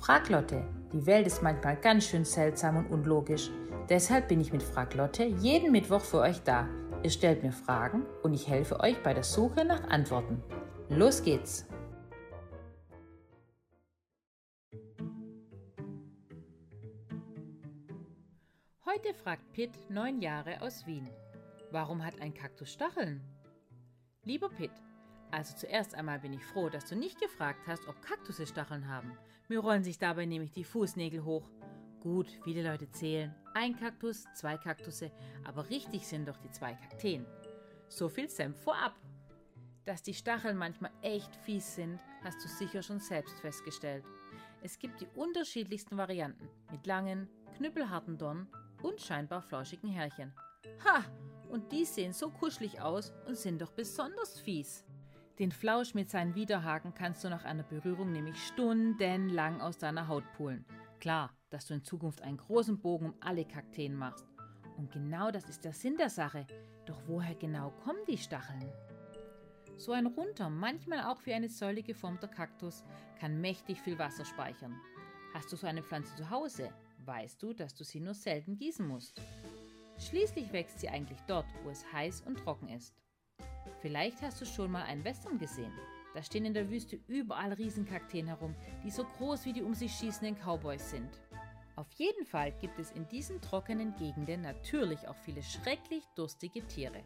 Frag Lotte. Die Welt ist manchmal ganz schön seltsam und unlogisch. Deshalb bin ich mit Frag Lotte jeden Mittwoch für euch da. Ihr stellt mir Fragen und ich helfe euch bei der Suche nach Antworten. Los geht's! Heute fragt Pitt, neun Jahre aus Wien. Warum hat ein Kaktus Stacheln? Lieber Pitt, also zuerst einmal bin ich froh, dass du nicht gefragt hast, ob Kaktusse Stacheln haben. Mir rollen sich dabei nämlich die Fußnägel hoch. Gut, viele Leute zählen. Ein Kaktus, zwei Kaktusse, aber richtig sind doch die zwei Kakteen. So viel Senf vorab. Dass die Stacheln manchmal echt fies sind, hast du sicher schon selbst festgestellt. Es gibt die unterschiedlichsten Varianten mit langen, knüppelharten Dornen und scheinbar flauschigen Härchen. Ha! Und die sehen so kuschelig aus und sind doch besonders fies. Den Flausch mit seinen Widerhaken kannst du nach einer Berührung nämlich stundenlang aus deiner Haut pulen. Klar, dass du in Zukunft einen großen Bogen um alle Kakteen machst. Und genau das ist der Sinn der Sache. Doch woher genau kommen die Stacheln? So ein runter, manchmal auch wie eine Säule geformter Kaktus kann mächtig viel Wasser speichern. Hast du so eine Pflanze zu Hause, weißt du, dass du sie nur selten gießen musst. Schließlich wächst sie eigentlich dort, wo es heiß und trocken ist. Vielleicht hast du schon mal einen Western gesehen. Da stehen in der Wüste überall Riesenkakteen herum, die so groß wie die um sich schießenden Cowboys sind. Auf jeden Fall gibt es in diesen trockenen Gegenden natürlich auch viele schrecklich durstige Tiere.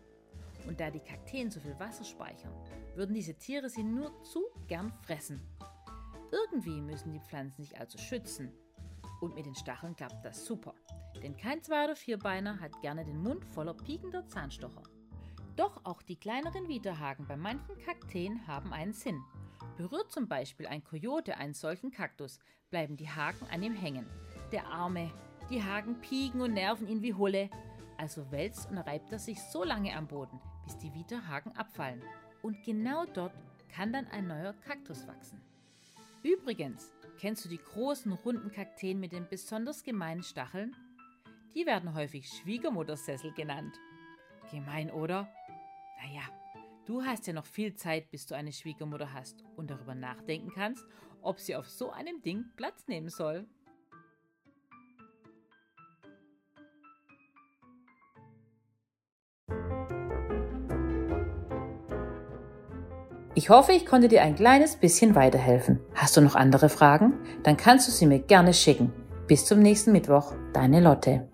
Und da die Kakteen so viel Wasser speichern, würden diese Tiere sie nur zu gern fressen. Irgendwie müssen die Pflanzen sich also schützen. Und mit den Stacheln klappt das super. Denn kein Zwei- oder Vierbeiner hat gerne den Mund voller piekender Zahnstocher. Doch auch die kleineren Widerhaken bei manchen Kakteen haben einen Sinn. Berührt zum Beispiel ein Kojote einen solchen Kaktus, bleiben die Haken an ihm hängen. Der Arme, die Haken pieken und nerven ihn wie Hulle. Also wälzt und reibt er sich so lange am Boden, bis die Widerhaken abfallen. Und genau dort kann dann ein neuer Kaktus wachsen. Übrigens, kennst du die großen runden Kakteen mit den besonders gemeinen Stacheln? Die werden häufig Schwiegermuttersessel genannt. Gemein, oder? Naja, du hast ja noch viel Zeit, bis du eine Schwiegermutter hast und darüber nachdenken kannst, ob sie auf so einem Ding Platz nehmen soll. Ich hoffe, ich konnte dir ein kleines bisschen weiterhelfen. Hast du noch andere Fragen? Dann kannst du sie mir gerne schicken. Bis zum nächsten Mittwoch, deine Lotte.